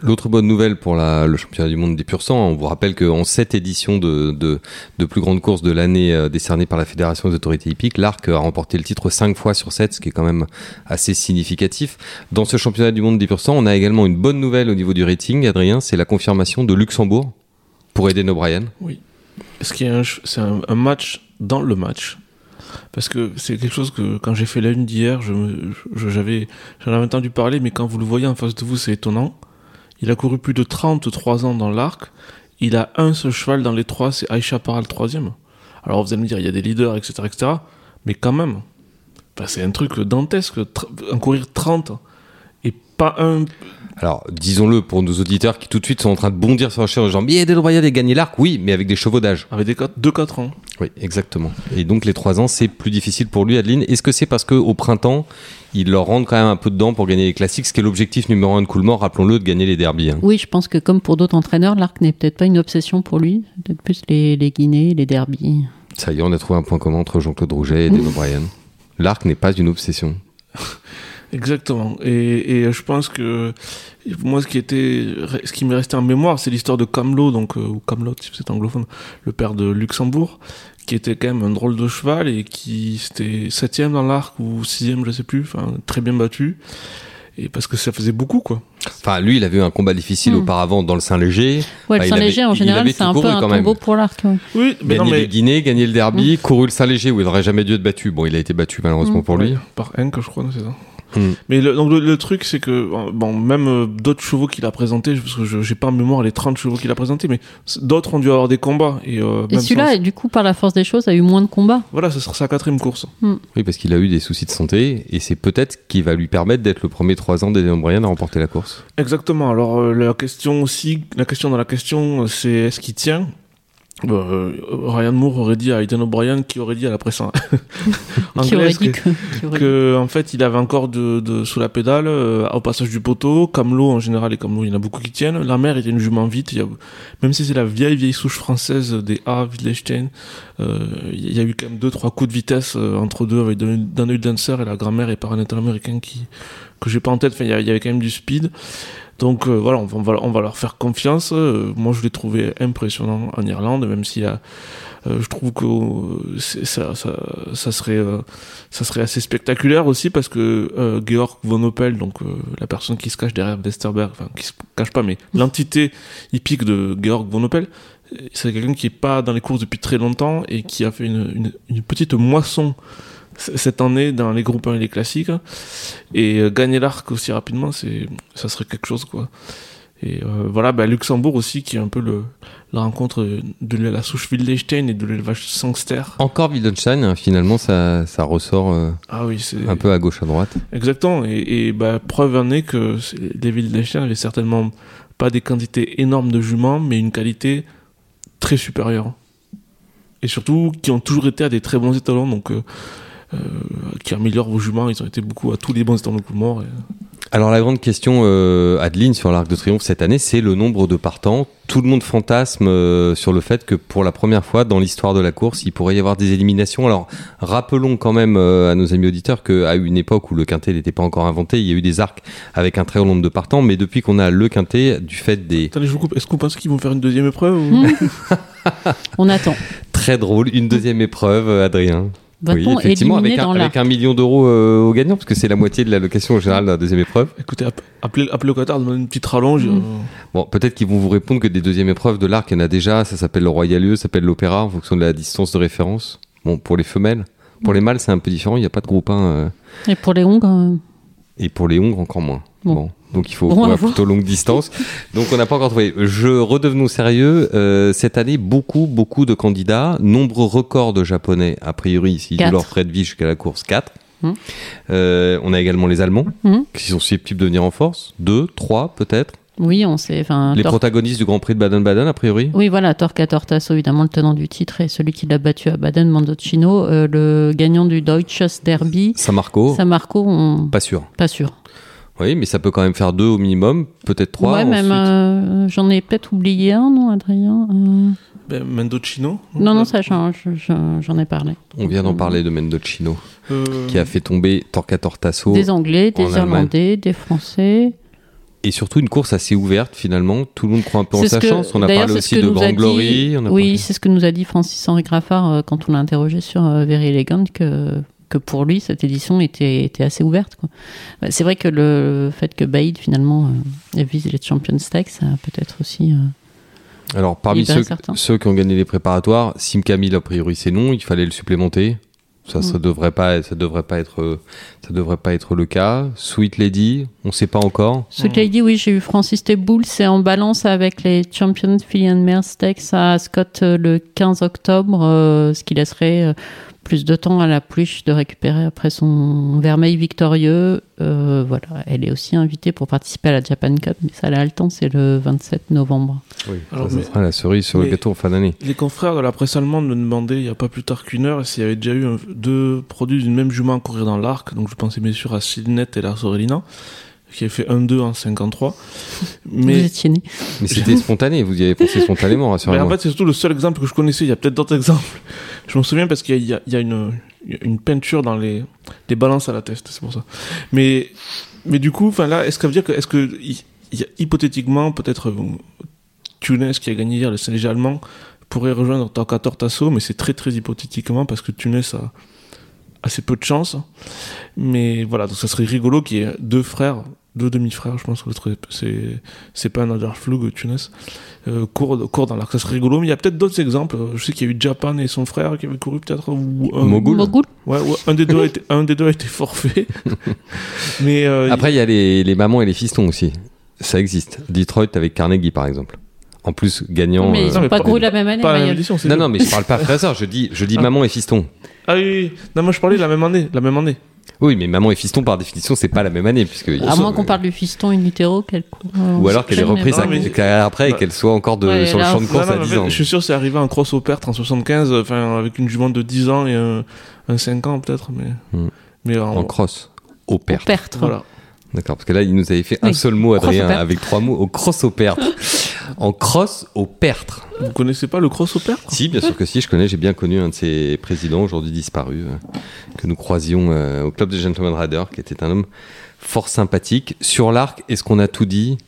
S1: L'autre bonne nouvelle pour la, le championnat du monde des pur sang, on vous rappelle qu'en cette édition de, de, de plus grande course de l'année euh, décernée par la Fédération des autorités hippiques, l'Arc a remporté le titre 5 fois sur 7, ce qui est quand même assez significatif. Dans ce championnat du monde des pur sang, on a également une bonne nouvelle au niveau du rating, Adrien, c'est la confirmation de Luxembourg pour Eden O'Brien.
S3: Ce qui est un, ch- c'est un, un match dans le match. Parce que c'est quelque chose que quand j'ai fait la une d'hier, j'avais, j'en avais entendu parler, mais quand vous le voyez en face de vous, c'est étonnant. Il a couru plus de 33 ans dans l'arc. Il a un seul cheval dans les trois, c'est Aïcha Para le troisième. Alors vous allez me dire, il y a des leaders, etc., etc. Mais quand même, c'est un truc dantesque. En courir 30 et pas un.
S1: Alors, disons-le pour nos auditeurs qui tout de suite sont en train de bondir sur la chaise en disant, mais Eden O'Brien a gagné l'Arc, oui, mais avec des chevaux d'âge.
S3: avec des 2-4 ans.
S1: Oui, exactement. Et donc les trois ans, c'est plus difficile pour lui, Adeline. Est-ce que c'est parce qu'au printemps, ils leur rendent quand même un peu de dents pour gagner les classiques, ce qui est l'objectif numéro un de Coolmore, rappelons-le, de gagner les derbies. hein.
S2: Oui, je pense que comme pour d'autres entraîneurs, l'arc n'est peut-être pas une obsession pour lui, peut-être plus les, les guinées, les derbies.
S1: Ça y est, on a trouvé un point commun entre Jean-Claude Rouget et Eden (laughs) O'Brien. L'arc n'est pas une obsession. (laughs)
S3: Exactement. Et, et je pense que moi, ce qui était, ce qui m'est resté en mémoire, c'est l'histoire de Camelot, donc euh, ou Camelot, si vous êtes anglophone, le père de Luxembourg, qui était quand même un drôle de cheval et qui était septième dans l'arc ou sixième, je sais plus, enfin très bien battu. et parce que ça faisait beaucoup quoi.
S1: Enfin, lui, il avait eu un combat difficile
S2: Hmm.
S1: auparavant dans le Saint-Léger.
S2: Ouais,
S1: Bah,
S2: le Saint-Léger, en général, c'est un peu un tombeau pour l'arc. ouais.
S3: Oui, mais
S1: Gagné
S3: non mais
S1: le Guinée, gagné le derby, couru le Saint-Léger où il aurait jamais dû être battu. Bon, il a été battu malheureusement
S2: Mm.
S1: pour lui.
S3: Par Henk, je crois, non, c'est ça.
S1: Mm.
S3: Mais le, donc le, le truc, c'est que euh, bon, même euh, d'autres chevaux qu'il a présentés, parce que je j'ai pas en mémoire les 30 chevaux qu'il a présentés, mais d'autres ont dû avoir des combats. Et, euh,
S2: Et celui-là, du coup, par la force des choses, a eu moins de combats.
S3: Voilà, ce sera sa quatrième course.
S1: Oui, parce qu'il a eu des soucis de santé et c'est peut-être qui va lui permettre d'être le premier 3 ans d'Eddie O'Brien à remporter la course.
S3: Exactement. Alors euh, la question aussi, la question dans la question, c'est est-ce qu'il tient? Euh, Ryan Moore aurait dit à Aidan O'Brien, qui aurait dit à la presse (laughs)
S2: aurait
S3: anglaise que,
S2: que.
S3: que, en fait il avait encore de, de sous la pédale euh, au passage du poteau. Camelot en général et Camelot, il y en a beaucoup qui tiennent. La mère était une jument vite. Il y a, même si c'est la vieille vieille souche française des A Wittgenstein, euh, il y a eu quand même deux trois coups de vitesse euh, entre deux avec Daniel Dancer et la grand-mère et par un interaméricain qui que j'ai pas en tête. Enfin, il y a- il y avait quand même du speed. Donc euh, voilà, on va, on leur faire confiance. Euh, moi, je l'ai trouvé impressionnant en Irlande, même si euh, je trouve que ça, ça, ça, serait, ça serait assez spectaculaire aussi parce que Georg von Oppel, donc la personne qui se cache derrière Westerberg, enfin qui se cache pas, mais (laughs) l'entité hippique de Georg von Oppel, euh, c'est quelqu'un qui est pas dans les courses depuis très longtemps et qui a fait une, une, une petite moisson cette année dans les groupes 1 et les classiques. Et euh, gagner l'arc aussi rapidement c'est ça serait quelque chose quoi. Et euh, voilà bah, Luxembourg aussi qui est un peu le la rencontre de la souche Wildestein et de l'élevage Sangster.
S1: Encore Wittgenstein, hein, finalement, ça, ça ressort euh,
S3: ah oui
S1: un peu à gauche à droite.
S3: exactement. Et, et bah, preuve en est que les Wildestein avaient certainement pas des quantités énormes de juments mais une qualité très supérieure. Et surtout qui ont toujours été à des très bons étalons donc euh, qui améliorent vos juments ils ont été beaucoup à tous les bons étalons de Coulmore et...
S1: Alors la grande question, euh, Adeline, sur l'Arc de Triomphe cette année, c'est le nombre de partants. Tout le monde fantasme euh, sur le fait que pour la première fois dans l'histoire de la course, il pourrait y avoir des éliminations. Alors rappelons quand même euh, à nos amis auditeurs qu'à une époque où le quintet n'était pas encore inventé, il y a eu des arcs avec un très haut nombre de partants, mais depuis qu'on a le quintet, du fait des
S3: Attendez, je vous coupe. Est-ce que vous pensez qu'ils vont faire une deuxième épreuve ou...
S2: Hmm. (laughs) On attend.
S1: très drôles, une deuxième épreuve, euh, Adrien.
S2: Va-t-on
S1: effectivement, avec un,
S2: dans
S1: avec un million d'euros euh, au gagnant, parce que c'est la moitié de l'allocation générale de la deuxième épreuve.
S3: Écoutez, app- appelez, appelez au Qatar, demandez une petite rallonge.
S2: Mm.
S3: euh,
S1: Bon, peut-être qu'ils vont vous répondre que des deuxièmes épreuves de l'arc, il y en a déjà. Ça s'appelle le Royalieux, ça s'appelle l'Opéra, en fonction de la distance de référence. Bon, pour les femelles. Pour les mâles, c'est un peu différent. Il n'y a pas de groupe 1.
S2: Et pour les Hongres, euh,
S1: et pour les Hongres, encore moins.
S2: Bon.
S1: Bon. Donc il faut
S2: Bon
S1: ouais, plutôt longue distance. (laughs) Donc on n'a pas encore trouvé. Je redevenons sérieux. Euh, cette année, beaucoup, beaucoup de candidats. Nombreux records de japonais, a priori, ici, de leur frais de vie jusqu'à la course 4.
S2: Hmm.
S1: Euh, on a également les Allemands,
S2: Hmm.
S1: qui sont susceptibles de venir en force. Deux, trois, peut-être.
S2: oui, on sait. Enfin,
S1: Les
S2: Tor-
S1: protagonistes du Grand Prix de Baden-Baden, a priori.
S2: Oui, voilà, Torca Tortasso, évidemment, le tenant du titre, et celui qui l'a battu à Baden, Mandocino, euh, le gagnant du Deutsches Derby.
S1: Saint-Marco,
S2: Samarco, on...
S1: pas sûr.
S2: pas sûr.
S1: Oui, mais ça peut quand même faire deux au minimum, peut-être trois.
S2: ouais, même, euh, j'en ai peut-être oublié un, non, Adrien Euh,
S3: ben, Mendocino
S2: Non, non, ça change, je- j'en ai parlé.
S1: On vient d'en parler de Mendocino,
S3: Euh,
S1: qui a fait tomber Torca Tortasso.
S2: Des Anglais, des. Irlandais, des Français.
S1: Et surtout une course assez ouverte finalement. Tout le monde croit un peu en sa
S2: que-
S1: chance. On a parlé aussi de Grand
S2: dit-
S1: Glory. on a
S2: Oui,
S1: parlé-
S2: c'est ce que nous a dit Francis Henri Graffard euh, quand on l'a interrogé sur euh, Very Elegant, que, que pour lui, cette édition était, était assez ouverte. Bah, C'est vrai que le fait que Baïd, finalement, euh, vise les Champions Stakes, ça a peut-être aussi... euh,
S1: Alors parmi ceux, qui ont gagné les préparatoires, Sim Camille a priori c'est non. Il fallait le supplémenter. Ça, ça
S2: Mm.
S1: devrait pas, ça devrait pas être, euh, ça devrait pas être le cas. Sweet Lady, on sait pas encore.
S2: Sweet Lady, oui, j'ai eu Francis Teboul, c'est en balance avec les Champions Fillion Mare Stakes à Scott euh, le 15 octobre, euh, ce qui laisserait plus de temps à la pluche de récupérer après son vermeil victorieux. Euh, voilà, elle est aussi invitée pour participer à la Japan Cup, mais ça, elle a le temps, c'est le 27 novembre.
S1: Oui.
S3: Alors,
S1: ça,
S3: mais-
S1: ça sera la cerise sur le gâteau en fin d'année.
S3: Les confrères de la presse allemande me demandaient il n'y a pas plus tard qu'une heure s'il y avait déjà eu un- deux produits d'une même jument courir dans l'arc. Donc je pensais bien sûr à Sidnet et Lars Orelina, qui avait fait 1-2 en 53.
S2: Vous
S3: Mais,
S2: étiez né.
S1: Mais c'était spontané. Vous y avez pensé (laughs) spontanément, rassurez-moi.
S3: en fait, c'est surtout le seul exemple que je connaissais. Il y a peut-être d'autres exemples. Je m'en souviens parce qu'il y a, il y a- y a une, y a une peinture dans les, les balances à la test, c'est pour ça. Mais, mais du coup, enfin là, est-ce que ça veut dire que, est-ce que, il il y a hypothétiquement, peut-être, euh, Tunes qui a gagné hier le Saint-Léger allemand pourrait rejoindre Torca Tortasso, mais c'est très très hypothétiquement parce que Tunes a assez peu de chance. Mais voilà, donc ça serait rigolo qu'il y ait deux frères deux demi-frères, je pense que l'autre c'est c'est pas un Flug, Tunes, euh, court, court dans l'arc. Ça serait rigolo, mais il y a peut-être d'autres exemples. Je sais qu'il y a eu Japan et son frère qui avaient couru peut-être. Ou un,
S1: Mogul.
S2: Mogul.
S3: Ouais, ouais, un des deux a été, un des deux a été forfait. (laughs) mais euh,
S1: Après, il y a les, les mamans et les fistons aussi. Ça existe. Detroit avec Carnegie, par exemple. En plus, gagnant.
S2: Mais ils
S1: euh,
S2: n'ont
S3: mais
S2: pas couru la même année.
S3: pas la même
S2: Mayol.
S3: édition, c'est
S1: Non, non, mais je parle pas frère et sœur. Je dis, je dis
S3: Ah.
S1: maman et fiston.
S3: Ah oui, oui. non, moi je parlais de la même année, la même année.
S1: Oui, mais maman et fiston, par définition, c'est pas la même année. Puisque
S2: À moins qu'on parle du fiston in utero, qu'elle euh,
S1: Ou alors qu'elle ait
S2: jamais.
S1: repris sa
S3: Non, mais-
S1: carrière après et
S3: Bah.
S1: qu'elle soit encore de,
S2: Ouais,
S1: sur le champ de course
S3: non,
S1: à
S3: mais en
S1: 10
S3: fait,
S1: ans.
S3: Je suis sûr c'est arrivé en cross au perte en 75, enfin avec une jument de 10 ans et un, un 5 ans peut-être, mais
S1: Hmm.
S3: mais en,
S1: En cross. Au.
S2: Pertre.
S3: voilà.
S1: D'accord, parce que là, il nous avait fait un seul mot, Adrien, avec trois mots, au cross au pertre. (laughs) en cross au pertre.
S3: Vous connaissez pas le cross au perte
S1: Si, bien sûr que si, je connais, j'ai bien connu un de ses présidents, aujourd'hui disparu, euh, que nous croisions euh, au club des Gentlemen Riders, qui était un homme fort sympathique. Sur l'arc, est-ce qu'on a tout dit?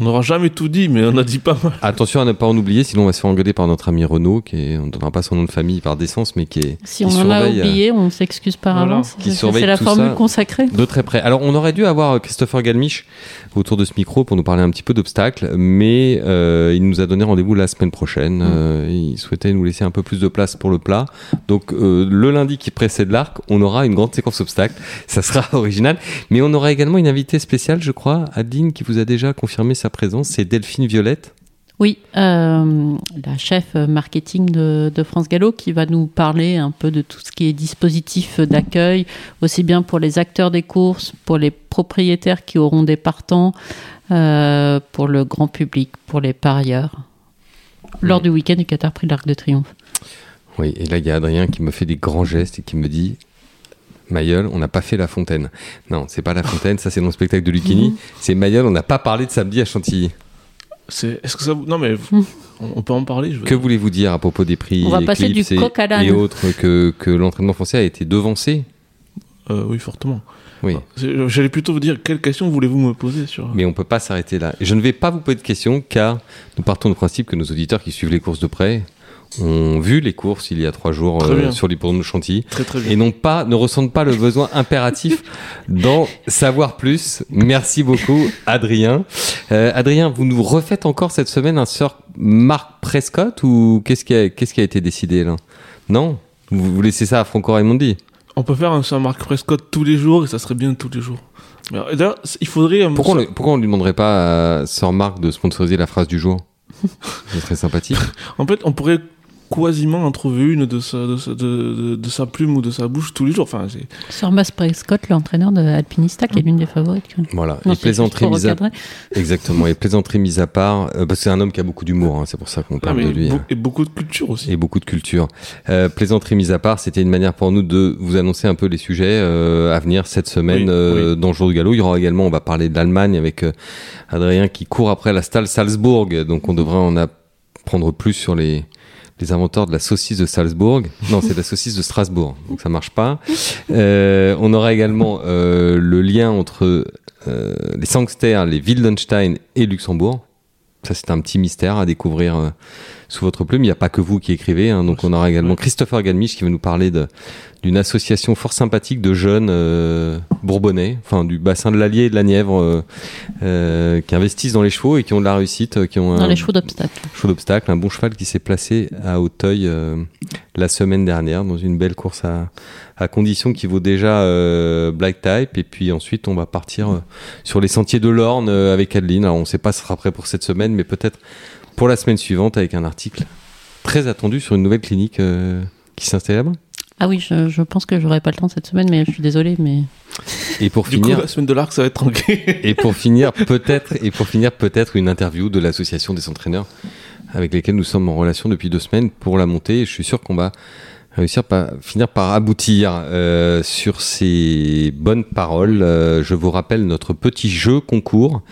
S3: On n'aura jamais tout dit, mais on a dit pas mal.
S1: Attention à ne pas en oublier, sinon on va se faire engueuler par notre ami Renaud, qui est, on ne donnera pas son nom de famille par décence, mais qui est
S2: Si
S1: qui
S2: on en a
S1: euh,
S2: oublié, on s'excuse par
S3: Voilà.
S2: avance.
S1: Qui
S2: C'est-
S1: surveille
S2: C'est la
S1: tout
S2: formule
S1: ça.
S2: consacrée.
S1: de très près. Alors, on aurait dû avoir Christopher Galmiche autour de ce micro pour nous parler un petit peu d'obstacles, mais euh, il nous a donné rendez-vous la semaine prochaine. Euh, il souhaitait nous laisser un peu plus de place pour le plat. Donc, euh, le lundi qui précède l'arc, on aura une grande séquence obstacles. Ça sera (laughs) original. Mais on aura également une invitée spéciale, je crois, Adeline, qui vous a déjà confirmé sa présence. C'est Delphine Violette.
S2: Oui, euh, la chef marketing de, de France Gallo qui va nous parler un peu de tout ce qui est dispositif d'accueil, aussi bien pour les acteurs des courses, pour les propriétaires qui auront des partants, euh, pour le grand public, pour les parieurs, lors du week-end du Qatar Prix de l'Arc de Triomphe.
S1: Oui, et là, il y a Adrien qui me fait des grands gestes et qui me dit Mayol, on n'a pas fait la fontaine. Non, c'est pas la fontaine, ça c'est dans le spectacle de Lucchini. (laughs) C'est Mayol, on n'a pas parlé de samedi à Chantilly.
S3: C'est est-ce que ça vous... Non mais on, on peut en parler, je veux
S1: Que voulez-vous dire à propos des prix
S2: On va passer du
S1: et,
S2: coq à l'âne.
S1: et autres que, que l'entraînement français a été devancé
S3: Euh, oui, fortement.
S1: Oui,
S3: C'est- J'allais plutôt vous dire quelle question voulez-vous me poser sur
S1: mais on peut pas s'arrêter là. Et je ne vais pas vous poser de questions car nous partons du principe que nos auditeurs qui suivent les courses de près ont vu les courses il y a trois jours euh, sur l'hippodrome de Chantilly
S3: très très bien.
S1: et n'ont pas, ne ressentent pas le (laughs) besoin impératif d'en savoir plus. Merci beaucoup, Adrien. Euh, Adrien, vous nous refaites encore cette semaine un sort Marc Prescott ou qu'est-ce qui a, qu'est-ce qui a été décidé là? Non? Vous, vous laissez ça à Franco Raimondi?
S3: On peut faire un Saint-Marc Prescott tous les jours et ça serait bien tous les jours. Euh, D'ailleurs, c'est- il faudrait un
S1: pourquoi on, pourquoi on lui demanderait pas à Sir Marc de sponsoriser la phrase du jour? Ce serait sympathique. (laughs)
S3: En fait, on pourrait quasiment en trouver une de sa, de, sa, de, de- de sa plume ou de sa bouche tous les jours. Enfin, c'est-
S2: Sur Mas Prescott, l'entraîneur de Alpinista, qui est l'une des favorites. quand même.
S1: Voilà.
S2: Non,
S1: et plaisanterie mise à
S2: recadrer. (laughs)
S1: exactement. Et plaisanterie mise à part, euh, parce que c'est un homme qui a beaucoup d'humour. hein, c'est pour ça qu'on parle de lui. hein.
S3: et beaucoup de culture aussi.
S1: et beaucoup de culture. Euh, plaisanterie mise à part, c'était une manière pour nous de vous annoncer un peu les sujets euh, à venir cette semaine
S3: Oui,
S1: euh, dans le jour du galop. Il y aura également, on va parler de l'Allemagne avec euh, Adrien qui court après la Stahl Salzbourg, donc on devrait en apprendre plus sur les les inventeurs de la saucisse de Salzbourg. Non, c'est la saucisse de Strasbourg, donc ça marche pas. Euh, on aura également euh, le lien entre euh, les Sangster, les Wildenstein et Luxembourg. Ça, c'est un petit mystère à découvrir euh, sous votre plume. Il n'y a pas que vous qui écrivez. hein. donc, on aura également Christopher Galmich qui va nous parler d'une association fort sympathique de jeunes euh, bourbonnais, enfin du bassin de l'Allier et de la Nièvre, euh, euh, qui investissent dans les chevaux et qui ont de la réussite, qui ont
S2: Dans
S1: un
S2: les chevaux d'obstacle.
S1: d'obstacle, un bon cheval qui s'est placé à Auteuil la semaine dernière dans une belle course à, à condition qui vaut déjà euh, Black Type. Et puis ensuite, on va partir euh, sur les sentiers de l'Orne euh, avec Adeline. Alors, on ne sait pas si ce sera prêt pour cette semaine, mais peut-être pour la semaine suivante avec un article très attendu sur une nouvelle clinique euh, qui s'installe là-bas.
S2: Ah oui, je, je pense que j'aurai pas le temps cette semaine, mais je suis désolée, mais
S1: Et pour
S3: Du coup,
S1: finir,
S3: la semaine de l'arc, ça va être tranquille. (laughs)
S1: Et pour finir, peut-être, et pour finir, peut-être une interview de l'association des entraîneurs avec lesquels nous sommes en relation depuis deux semaines pour la montée. Et je suis sûr qu'on va réussir par finir par aboutir euh, sur ces bonnes paroles. Euh, je vous rappelle notre petit jeu concours.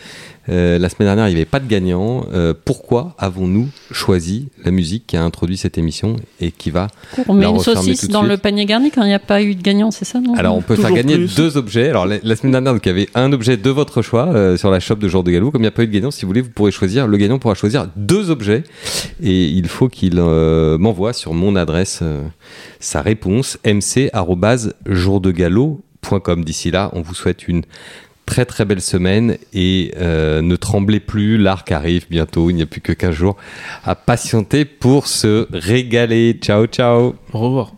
S1: Euh, la semaine dernière, il n'y avait pas de gagnant. Euh, pourquoi avons-nous choisi la musique qui a introduit cette émission et qui va
S2: on met
S1: La
S2: une saucisse dans le panier garni quand il n'y a pas eu de gagnant, c'est ça non?
S1: Alors, on peut faire gagner
S3: plus.
S1: deux objets. Alors, la, la semaine dernière, donc, il y avait un objet de votre choix euh, sur la shop de Jour de Galop. Comme il n'y a pas eu de gagnant, si vous voulez, vous pourrez choisir. Le gagnant pourra choisir deux objets et il faut qu'il euh, m'envoie sur mon adresse euh, sa réponse mc@jourdegalop.com. D'ici là, on vous souhaite une très très belle semaine et euh, ne tremblez plus, l'arc arrive bientôt, il n'y a plus que 15 jours à patienter pour se régaler. Ciao ciao
S3: Au revoir.